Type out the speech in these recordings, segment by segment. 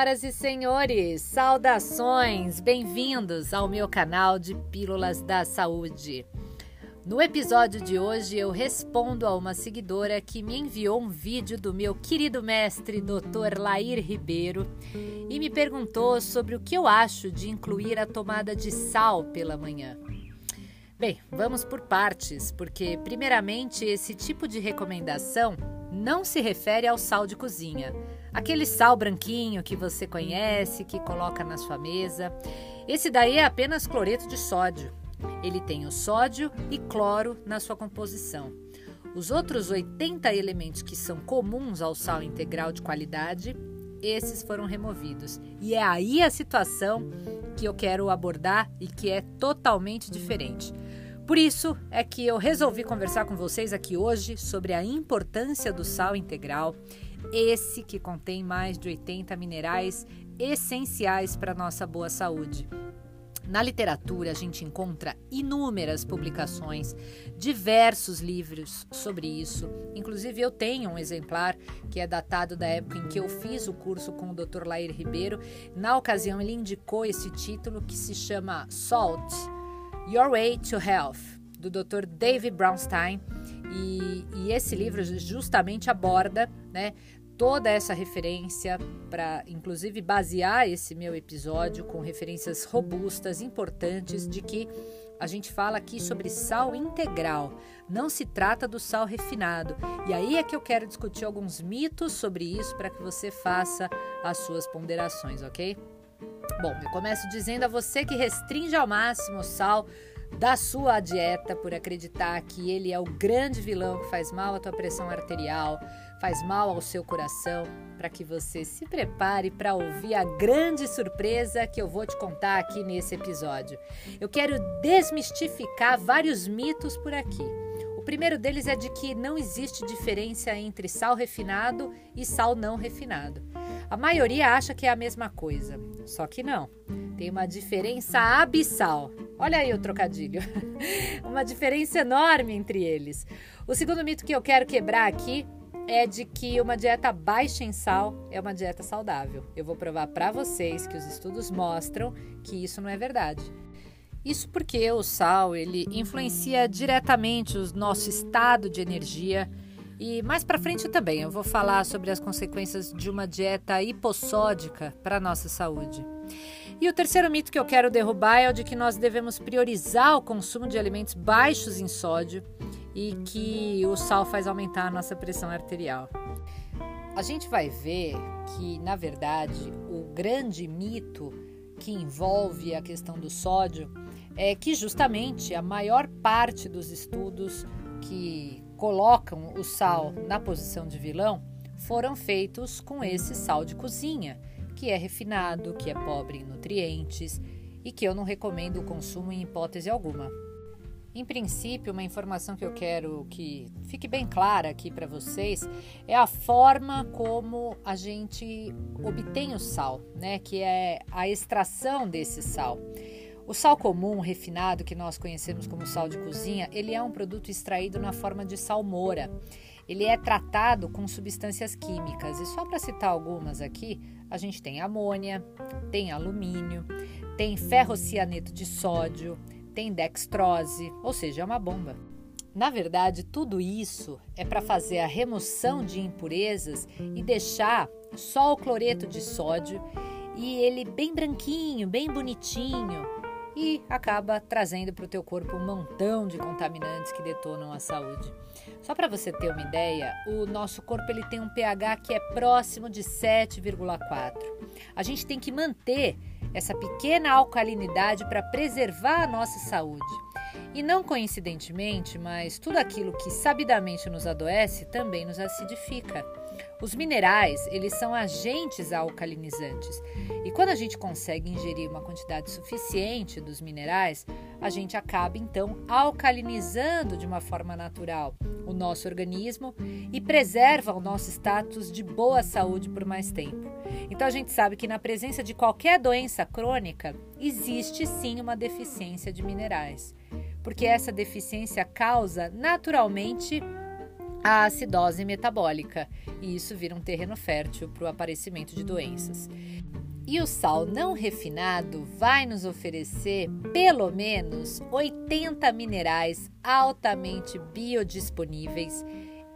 Senhoras e senhores, saudações! Bem-vindos ao meu canal de Pílulas da Saúde. No episódio de hoje, eu respondo a uma seguidora que me enviou um vídeo do meu querido mestre, Dr. Lair Ribeiro, e me perguntou sobre o que eu acho de incluir a tomada de sal pela manhã. Bem, vamos por partes, porque, primeiramente, esse tipo de recomendação não se refere ao sal de cozinha, aquele sal branquinho que você conhece, que coloca na sua mesa. Esse daí é apenas cloreto de sódio. Ele tem o sódio e cloro na sua composição. Os outros 80 elementos que são comuns ao sal integral de qualidade, esses foram removidos. E é aí a situação que eu quero abordar e que é totalmente diferente. Por isso é que eu resolvi conversar com vocês aqui hoje sobre a importância do sal integral, esse que contém mais de 80 minerais essenciais para nossa boa saúde. Na literatura, a gente encontra inúmeras publicações, diversos livros sobre isso. Inclusive, eu tenho um exemplar que é datado da época em que eu fiz o curso com o Dr. Lair Ribeiro. Na ocasião, ele indicou esse título que se chama Salt Your Way to Health, do Dr. David Brownstein. E, e esse livro justamente aborda né, toda essa referência para, inclusive, basear esse meu episódio com referências robustas, importantes, de que a gente fala aqui sobre sal integral, não se trata do sal refinado. E aí é que eu quero discutir alguns mitos sobre isso para que você faça as suas ponderações, ok? Bom, eu começo dizendo a você que restringe ao máximo o sal da sua dieta por acreditar que ele é o grande vilão que faz mal à tua pressão arterial, faz mal ao seu coração, para que você se prepare para ouvir a grande surpresa que eu vou te contar aqui nesse episódio. Eu quero desmistificar vários mitos por aqui. O primeiro deles é de que não existe diferença entre sal refinado e sal não refinado. A maioria acha que é a mesma coisa, só que não. Tem uma diferença abissal. Olha aí o trocadilho. uma diferença enorme entre eles. O segundo mito que eu quero quebrar aqui é de que uma dieta baixa em sal é uma dieta saudável. Eu vou provar para vocês que os estudos mostram que isso não é verdade. Isso porque o sal ele influencia diretamente o nosso estado de energia e mais para frente também eu vou falar sobre as consequências de uma dieta hipossódica para nossa saúde. E o terceiro mito que eu quero derrubar é o de que nós devemos priorizar o consumo de alimentos baixos em sódio e que o sal faz aumentar a nossa pressão arterial. A gente vai ver que, na verdade, o grande mito que envolve a questão do sódio é que justamente a maior parte dos estudos que colocam o sal na posição de vilão foram feitos com esse sal de cozinha, que é refinado, que é pobre em nutrientes e que eu não recomendo o consumo em hipótese alguma. Em princípio, uma informação que eu quero que fique bem clara aqui para vocês é a forma como a gente obtém o sal, né? Que é a extração desse sal. O sal comum, refinado, que nós conhecemos como sal de cozinha, ele é um produto extraído na forma de salmoura. Ele é tratado com substâncias químicas. E só para citar algumas aqui, a gente tem amônia, tem alumínio, tem ferrocianeto de sódio, tem dextrose, ou seja, é uma bomba. Na verdade, tudo isso é para fazer a remoção de impurezas e deixar só o cloreto de sódio e ele bem branquinho, bem bonitinho, e acaba trazendo para o teu corpo um montão de contaminantes que detonam a saúde. Só para você ter uma ideia, o nosso corpo ele tem um pH que é próximo de 7,4. A gente tem que manter essa pequena alcalinidade para preservar a nossa saúde. E não coincidentemente, mas tudo aquilo que sabidamente nos adoece também nos acidifica. Os minerais, eles são agentes alcalinizantes. E quando a gente consegue ingerir uma quantidade suficiente dos minerais, a gente acaba então alcalinizando de uma forma natural o nosso organismo e preserva o nosso status de boa saúde por mais tempo. Então a gente sabe que na presença de qualquer doença crônica existe sim uma deficiência de minerais, porque essa deficiência causa naturalmente a acidose metabólica, e isso vira um terreno fértil para o aparecimento de doenças. E o sal não refinado vai nos oferecer pelo menos 80 minerais altamente biodisponíveis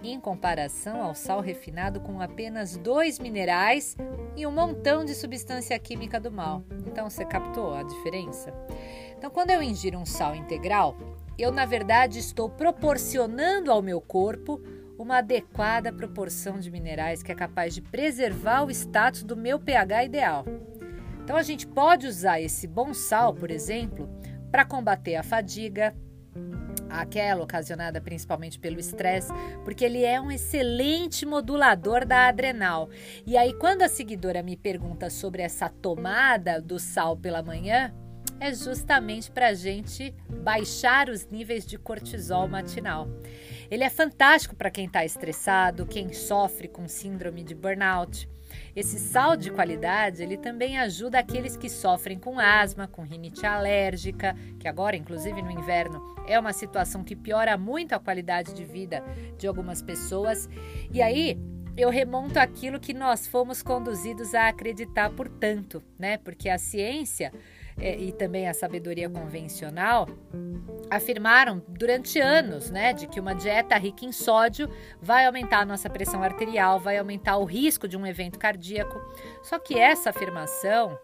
em comparação ao sal refinado com apenas dois minerais e um montão de substância química do mal. Então você captou a diferença? Então, quando eu ingiro um sal integral, eu na verdade estou proporcionando ao meu corpo uma adequada proporção de minerais que é capaz de preservar o status do meu pH ideal. Então a gente pode usar esse bom sal, por exemplo, para combater a fadiga, aquela ocasionada principalmente pelo estresse, porque ele é um excelente modulador da adrenal. E aí, quando a seguidora me pergunta sobre essa tomada do sal pela manhã, é justamente para a gente baixar os níveis de cortisol matinal. Ele é fantástico para quem está estressado, quem sofre com síndrome de burnout. Esse sal de qualidade, ele também ajuda aqueles que sofrem com asma, com rinite alérgica, que agora, inclusive no inverno, é uma situação que piora muito a qualidade de vida de algumas pessoas. E aí, eu remonto aquilo que nós fomos conduzidos a acreditar por tanto, né? Porque a ciência e também a sabedoria convencional afirmaram durante anos, né, de que uma dieta rica em sódio vai aumentar a nossa pressão arterial, vai aumentar o risco de um evento cardíaco. Só que essa afirmação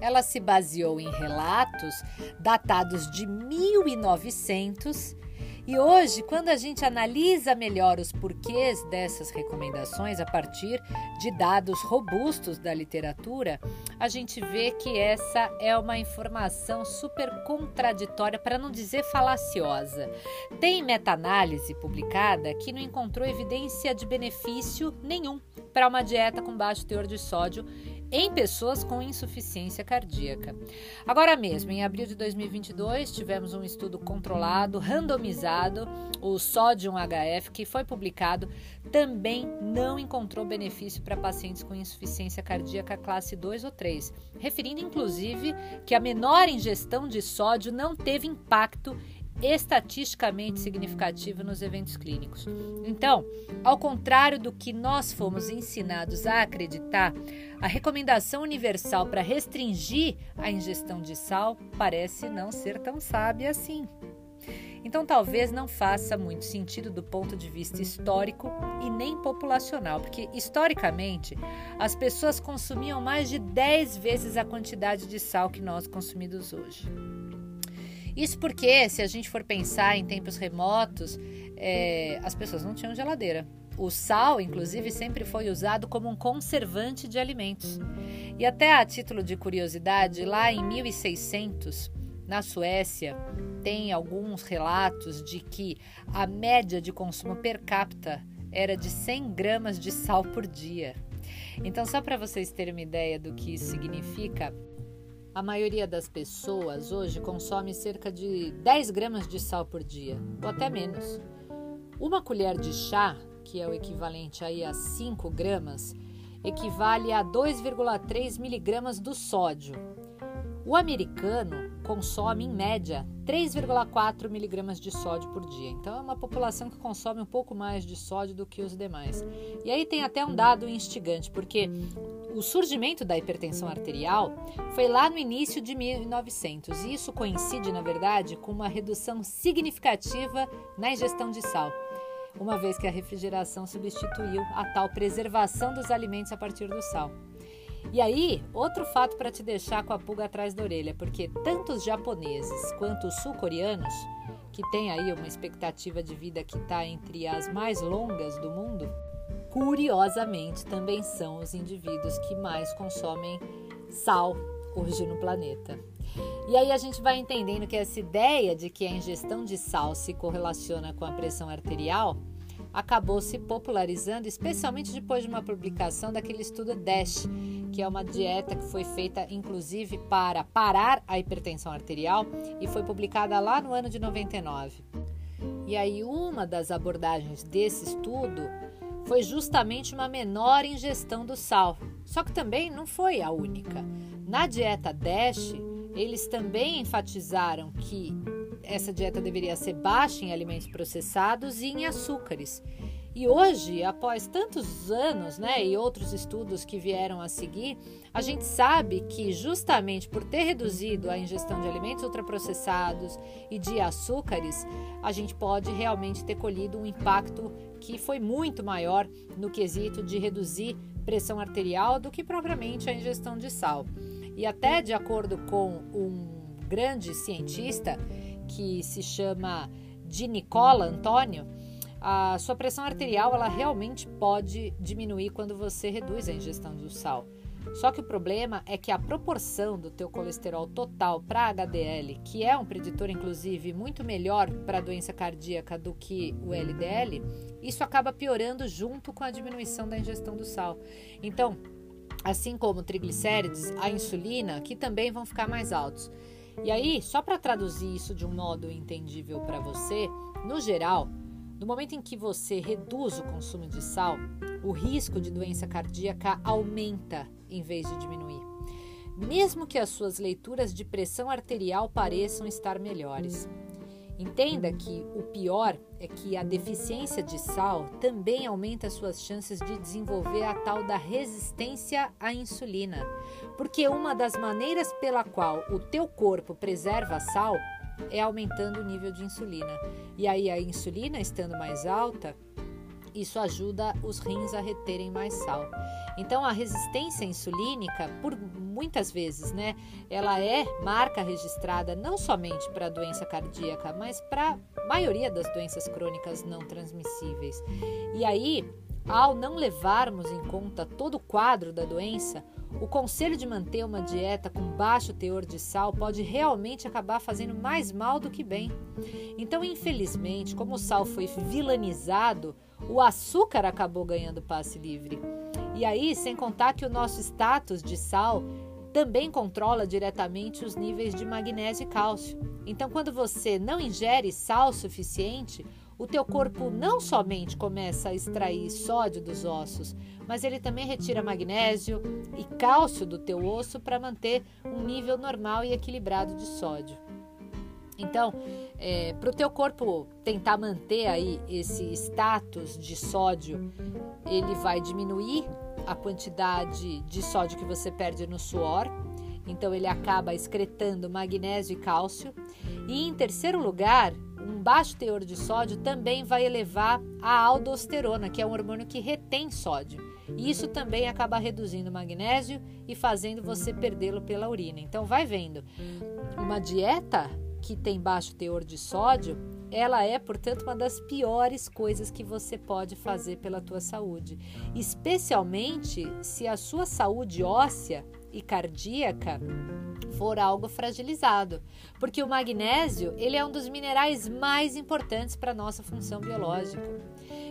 ela se baseou em relatos datados de 1900 e hoje, quando a gente analisa melhor os porquês dessas recomendações a partir de dados robustos da literatura, a gente vê que essa é uma informação super contraditória, para não dizer falaciosa. Tem meta-análise publicada que não encontrou evidência de benefício nenhum para uma dieta com baixo teor de sódio em pessoas com insuficiência cardíaca. Agora mesmo, em abril de 2022, tivemos um estudo controlado, randomizado, o Sodium HF, que foi publicado, também não encontrou benefício para pacientes com insuficiência cardíaca classe 2 ou 3, referindo inclusive que a menor ingestão de sódio não teve impacto estatisticamente significativo nos eventos clínicos. Então, ao contrário do que nós fomos ensinados a acreditar, a recomendação universal para restringir a ingestão de sal parece não ser tão sábia assim. Então, talvez não faça muito sentido do ponto de vista histórico e nem populacional, porque historicamente as pessoas consumiam mais de 10 vezes a quantidade de sal que nós consumimos hoje. Isso porque, se a gente for pensar em tempos remotos, é, as pessoas não tinham geladeira. O sal, inclusive, sempre foi usado como um conservante de alimentos. E até a título de curiosidade, lá em 1600, na Suécia, tem alguns relatos de que a média de consumo per capita era de 100 gramas de sal por dia. Então, só para vocês terem uma ideia do que isso significa, a maioria das pessoas hoje consome cerca de 10 gramas de sal por dia, ou até menos. Uma colher de chá, que é o equivalente aí a 5 gramas, equivale a 2,3 miligramas do sódio. O americano consome, em média, 3,4 miligramas de sódio por dia. Então, é uma população que consome um pouco mais de sódio do que os demais. E aí tem até um dado instigante, porque o surgimento da hipertensão arterial foi lá no início de 1900 e isso coincide, na verdade, com uma redução significativa na ingestão de sal, uma vez que a refrigeração substituiu a tal preservação dos alimentos a partir do sal. E aí, outro fato para te deixar com a pulga atrás da orelha, porque tanto os japoneses quanto os sul-coreanos, que têm aí uma expectativa de vida que está entre as mais longas do mundo, curiosamente também são os indivíduos que mais consomem sal hoje no planeta. E aí a gente vai entendendo que essa ideia de que a ingestão de sal se correlaciona com a pressão arterial acabou se popularizando, especialmente depois de uma publicação daquele estudo DASH, que é uma dieta que foi feita inclusive para parar a hipertensão arterial e foi publicada lá no ano de 99. E aí uma das abordagens desse estudo foi justamente uma menor ingestão do sal. Só que também não foi a única. Na dieta DASH, eles também enfatizaram que essa dieta deveria ser baixa em alimentos processados e em açúcares. E hoje, após tantos anos, né, e outros estudos que vieram a seguir, a gente sabe que justamente por ter reduzido a ingestão de alimentos ultraprocessados e de açúcares, a gente pode realmente ter colhido um impacto que foi muito maior no quesito de reduzir pressão arterial do que propriamente a ingestão de sal. E até de acordo com um grande cientista que se chama de Nicola Antônio, a sua pressão arterial ela realmente pode diminuir quando você reduz a ingestão do sal. Só que o problema é que a proporção do teu colesterol total para HDL, que é um preditor inclusive muito melhor para a doença cardíaca do que o LDL, isso acaba piorando junto com a diminuição da ingestão do sal. Então, assim como triglicérides, a insulina, que também vão ficar mais altos. E aí, só para traduzir isso de um modo entendível para você, no geral, no momento em que você reduz o consumo de sal, o risco de doença cardíaca aumenta em vez de diminuir. Mesmo que as suas leituras de pressão arterial pareçam estar melhores. Entenda que o pior é que a deficiência de sal também aumenta suas chances de desenvolver a tal da resistência à insulina, porque uma das maneiras pela qual o teu corpo preserva sal é aumentando o nível de insulina. E aí a insulina estando mais alta, isso ajuda os rins a reterem mais sal. Então a resistência insulínica, por muitas vezes, né, ela é marca registrada não somente para a doença cardíaca, mas para a maioria das doenças crônicas não transmissíveis. E aí, ao não levarmos em conta todo o quadro da doença, o conselho de manter uma dieta com baixo teor de sal pode realmente acabar fazendo mais mal do que bem. Então, infelizmente, como o sal foi vilanizado, o açúcar acabou ganhando passe livre. E aí, sem contar que o nosso status de sal também controla diretamente os níveis de magnésio e cálcio. Então, quando você não ingere sal suficiente, o teu corpo não somente começa a extrair sódio dos ossos, mas ele também retira magnésio e cálcio do teu osso para manter um nível normal e equilibrado de sódio. Então, é, para o teu corpo tentar manter aí esse status de sódio, ele vai diminuir a quantidade de sódio que você perde no suor. Então, ele acaba excretando magnésio e cálcio. E em terceiro lugar, um baixo teor de sódio também vai elevar a aldosterona, que é um hormônio que retém sódio. E isso também acaba reduzindo o magnésio e fazendo você perdê-lo pela urina. Então vai vendo. Uma dieta que tem baixo teor de sódio, ela é, portanto, uma das piores coisas que você pode fazer pela tua saúde, especialmente se a sua saúde óssea e cardíaca for algo fragilizado, porque o magnésio ele é um dos minerais mais importantes para a nossa função biológica.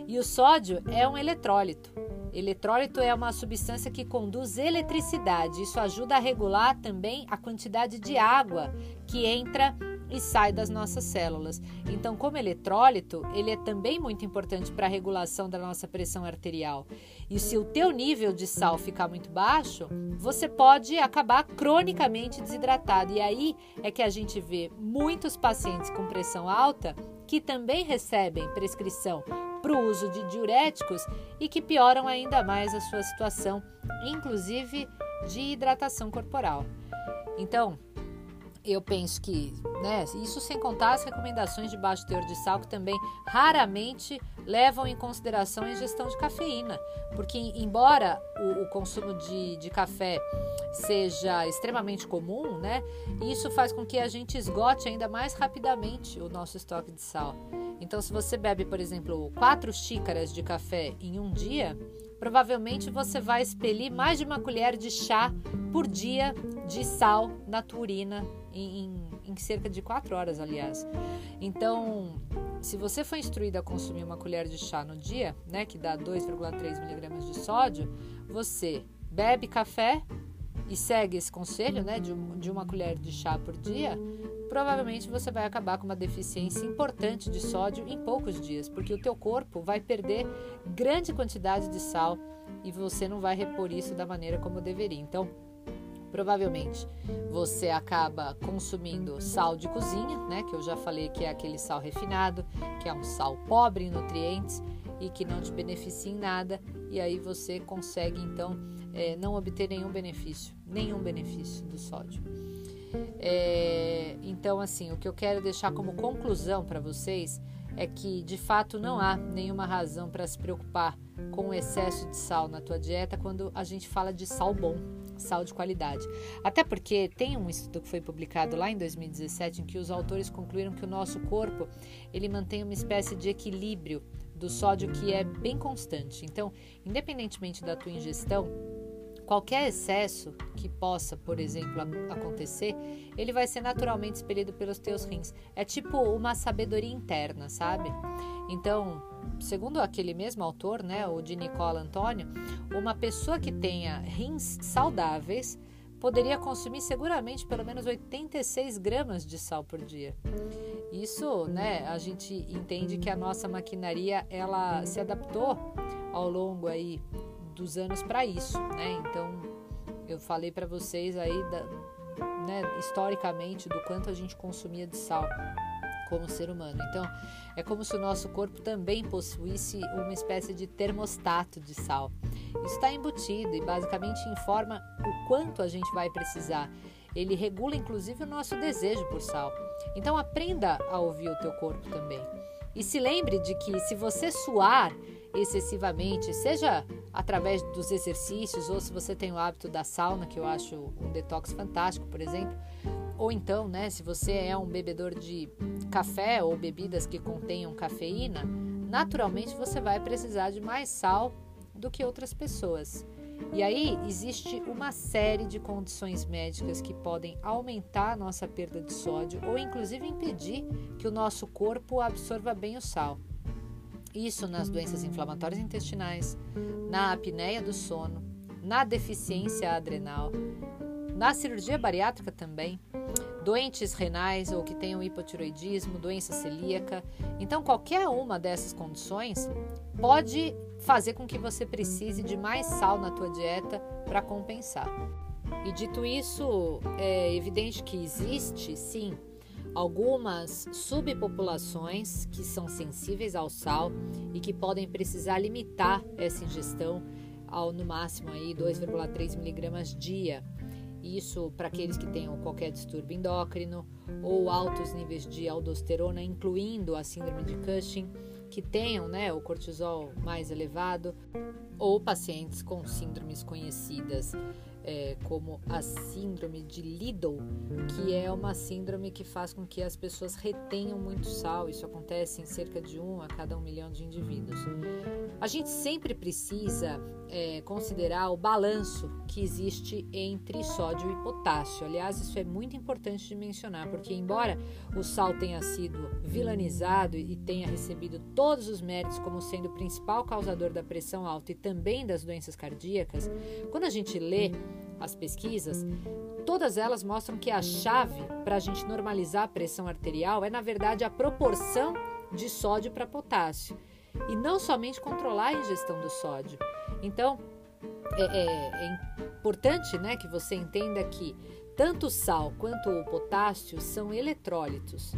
E o sódio é um eletrólito. Eletrólito é uma substância que conduz eletricidade. Isso ajuda a regular também a quantidade de água que entra e sai das nossas células. Então, como eletrólito, ele é também muito importante para a regulação da nossa pressão arterial. E se o teu nível de sal ficar muito baixo, você pode acabar cronicamente desidratado. E aí é que a gente vê muitos pacientes com pressão alta que também recebem prescrição para o uso de diuréticos e que pioram ainda mais a sua situação, inclusive de hidratação corporal. Então, eu penso que, né, isso sem contar as recomendações de baixo teor de sal, que também raramente levam em consideração a ingestão de cafeína, porque, embora o, o consumo de, de café seja extremamente comum, né, isso faz com que a gente esgote ainda mais rapidamente o nosso estoque de sal. Então, se você bebe, por exemplo, quatro xícaras de café em um dia, provavelmente você vai expelir mais de uma colher de chá por dia de sal na tua urina em, em, em cerca de 4 horas, aliás. Então, se você for instruído a consumir uma colher de chá no dia, né, que dá 2,3 miligramas de sódio, você bebe café e segue esse conselho, né, de, de uma colher de chá por dia, provavelmente você vai acabar com uma deficiência importante de sódio em poucos dias, porque o teu corpo vai perder grande quantidade de sal e você não vai repor isso da maneira como deveria. Então, provavelmente você acaba consumindo sal de cozinha, né, que eu já falei que é aquele sal refinado, que é um sal pobre em nutrientes, e que não te beneficia em nada, e aí você consegue então é, não obter nenhum benefício, nenhum benefício do sódio. É, então, assim, o que eu quero deixar como conclusão para vocês é que de fato não há nenhuma razão para se preocupar com o excesso de sal na tua dieta quando a gente fala de sal bom, sal de qualidade. Até porque tem um estudo que foi publicado lá em 2017 em que os autores concluíram que o nosso corpo ele mantém uma espécie de equilíbrio do sódio que é bem constante. Então, independentemente da tua ingestão, qualquer excesso que possa, por exemplo, acontecer, ele vai ser naturalmente expelido pelos teus rins. É tipo uma sabedoria interna, sabe? Então, segundo aquele mesmo autor, né, o de Nicola Antônio, uma pessoa que tenha rins saudáveis poderia consumir seguramente pelo menos 86 gramas de sal por dia. Isso, né, a gente entende que a nossa maquinaria ela se adaptou ao longo aí dos anos para isso, né? Então, eu falei para vocês aí da, né, historicamente do quanto a gente consumia de sal como ser humano. Então, é como se o nosso corpo também possuísse uma espécie de termostato de sal. Isso está embutido e basicamente informa o quanto a gente vai precisar. Ele regula inclusive o nosso desejo por sal. Então aprenda a ouvir o teu corpo também. E se lembre de que se você suar excessivamente, seja através dos exercícios ou se você tem o hábito da sauna, que eu acho um detox fantástico, por exemplo, ou então, né, se você é um bebedor de café ou bebidas que contenham cafeína, naturalmente você vai precisar de mais sal do que outras pessoas. E aí existe uma série de condições médicas que podem aumentar a nossa perda de sódio ou inclusive impedir que o nosso corpo absorva bem o sal. Isso nas doenças inflamatórias intestinais, na apneia do sono, na deficiência adrenal, na cirurgia bariátrica também, doentes renais ou que tenham hipotiroidismo, doença celíaca. Então, qualquer uma dessas condições pode fazer com que você precise de mais sal na tua dieta para compensar. E dito isso, é evidente que existe, sim, algumas subpopulações que são sensíveis ao sal e que podem precisar limitar essa ingestão ao no máximo aí 2,3 miligramas dia. Isso para aqueles que tenham qualquer distúrbio endócrino ou altos níveis de aldosterona, incluindo a síndrome de Cushing que tenham né, o cortisol mais elevado ou pacientes com síndromes conhecidas é, como a síndrome de Liddle, que é uma síndrome que faz com que as pessoas retenham muito sal. Isso acontece em cerca de um a cada um milhão de indivíduos. A gente sempre precisa é, considerar o balanço que existe entre sódio e potássio. Aliás, isso é muito importante de mencionar, porque embora o sal tenha sido vilanizado e tenha recebido todos os méritos como sendo o principal causador da pressão alta e também das doenças cardíacas, quando a gente lê as pesquisas, todas elas mostram que a chave para a gente normalizar a pressão arterial é, na verdade, a proporção de sódio para potássio e não somente controlar a ingestão do sódio. Então, é, é, é importante né, que você entenda que tanto o sal quanto o potássio são eletrólitos.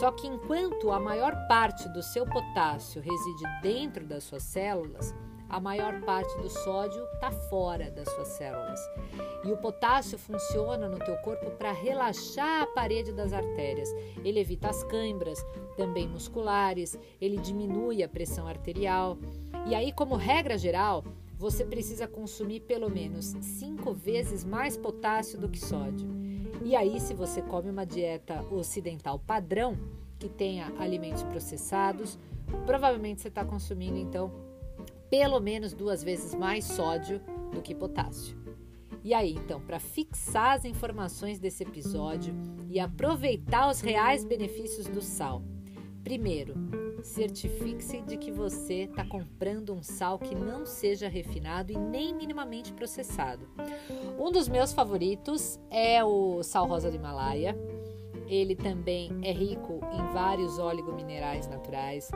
Só que enquanto a maior parte do seu potássio reside dentro das suas células, a maior parte do sódio está fora das suas células. E o potássio funciona no teu corpo para relaxar a parede das artérias. Ele evita as câimbras, também musculares, ele diminui a pressão arterial. E aí, como regra geral, você precisa consumir pelo menos cinco vezes mais potássio do que sódio. E aí, se você come uma dieta ocidental padrão, que tenha alimentos processados, provavelmente você está consumindo então pelo menos duas vezes mais sódio do que potássio. E aí, então, para fixar as informações desse episódio e aproveitar os reais benefícios do sal. Primeiro, certifique-se de que você está comprando um sal que não seja refinado e nem minimamente processado. Um dos meus favoritos é o sal rosa do Himalaia. Ele também é rico em vários minerais naturais.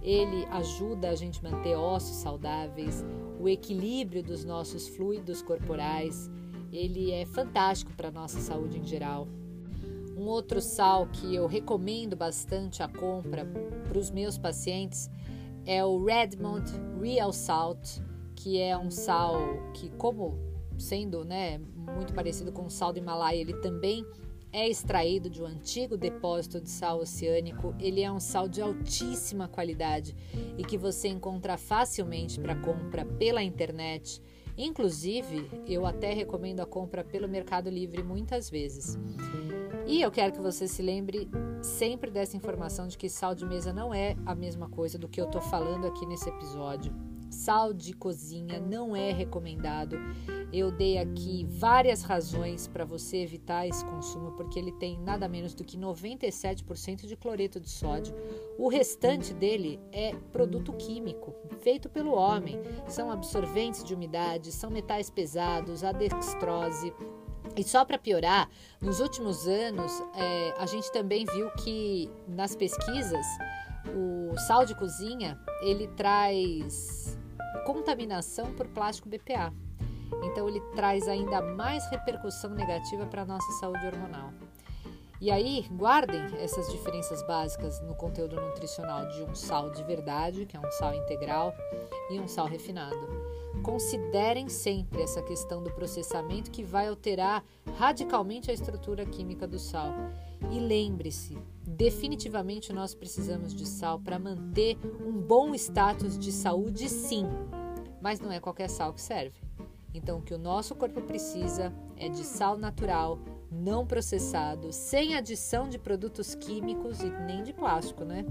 Ele ajuda a gente manter ossos saudáveis, o equilíbrio dos nossos fluidos corporais. Ele é fantástico para a nossa saúde em geral. Um outro sal que eu recomendo bastante a compra para os meus pacientes é o Redmond Real Salt, que é um sal que, como sendo né, muito parecido com o sal do Himalaia, ele também é extraído de um antigo depósito de sal oceânico. Ele é um sal de altíssima qualidade e que você encontra facilmente para compra pela internet. Inclusive, eu até recomendo a compra pelo Mercado Livre muitas vezes. E eu quero que você se lembre sempre dessa informação de que sal de mesa não é a mesma coisa do que eu estou falando aqui nesse episódio. Sal de cozinha não é recomendado. Eu dei aqui várias razões para você evitar esse consumo, porque ele tem nada menos do que 97% de cloreto de sódio. O restante dele é produto químico, feito pelo homem. São absorventes de umidade, são metais pesados, a dextrose, e só para piorar, nos últimos anos é, a gente também viu que nas pesquisas o sal de cozinha ele traz contaminação por plástico BPA. Então ele traz ainda mais repercussão negativa para a nossa saúde hormonal. E aí, guardem essas diferenças básicas no conteúdo nutricional de um sal de verdade, que é um sal integral, e um sal refinado. Considerem sempre essa questão do processamento que vai alterar radicalmente a estrutura química do sal. E lembre-se, definitivamente nós precisamos de sal para manter um bom status de saúde, sim, mas não é qualquer sal que serve. Então, o que o nosso corpo precisa é de sal natural, não processado, sem adição de produtos químicos e nem de plástico, né?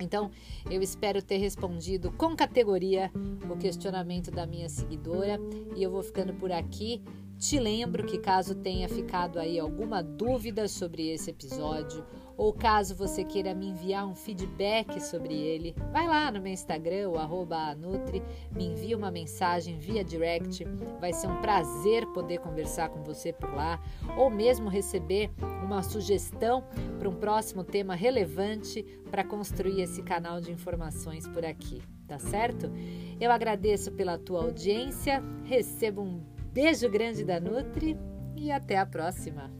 Então, eu espero ter respondido com categoria o questionamento da minha seguidora e eu vou ficando por aqui. Te lembro que caso tenha ficado aí alguma dúvida sobre esse episódio ou caso você queira me enviar um feedback sobre ele, vai lá no meu Instagram, o Nutri, me envia uma mensagem via direct. Vai ser um prazer poder conversar com você por lá, ou mesmo receber uma sugestão para um próximo tema relevante para construir esse canal de informações por aqui, tá certo? Eu agradeço pela tua audiência, recebo um beijo grande da Nutri e até a próxima!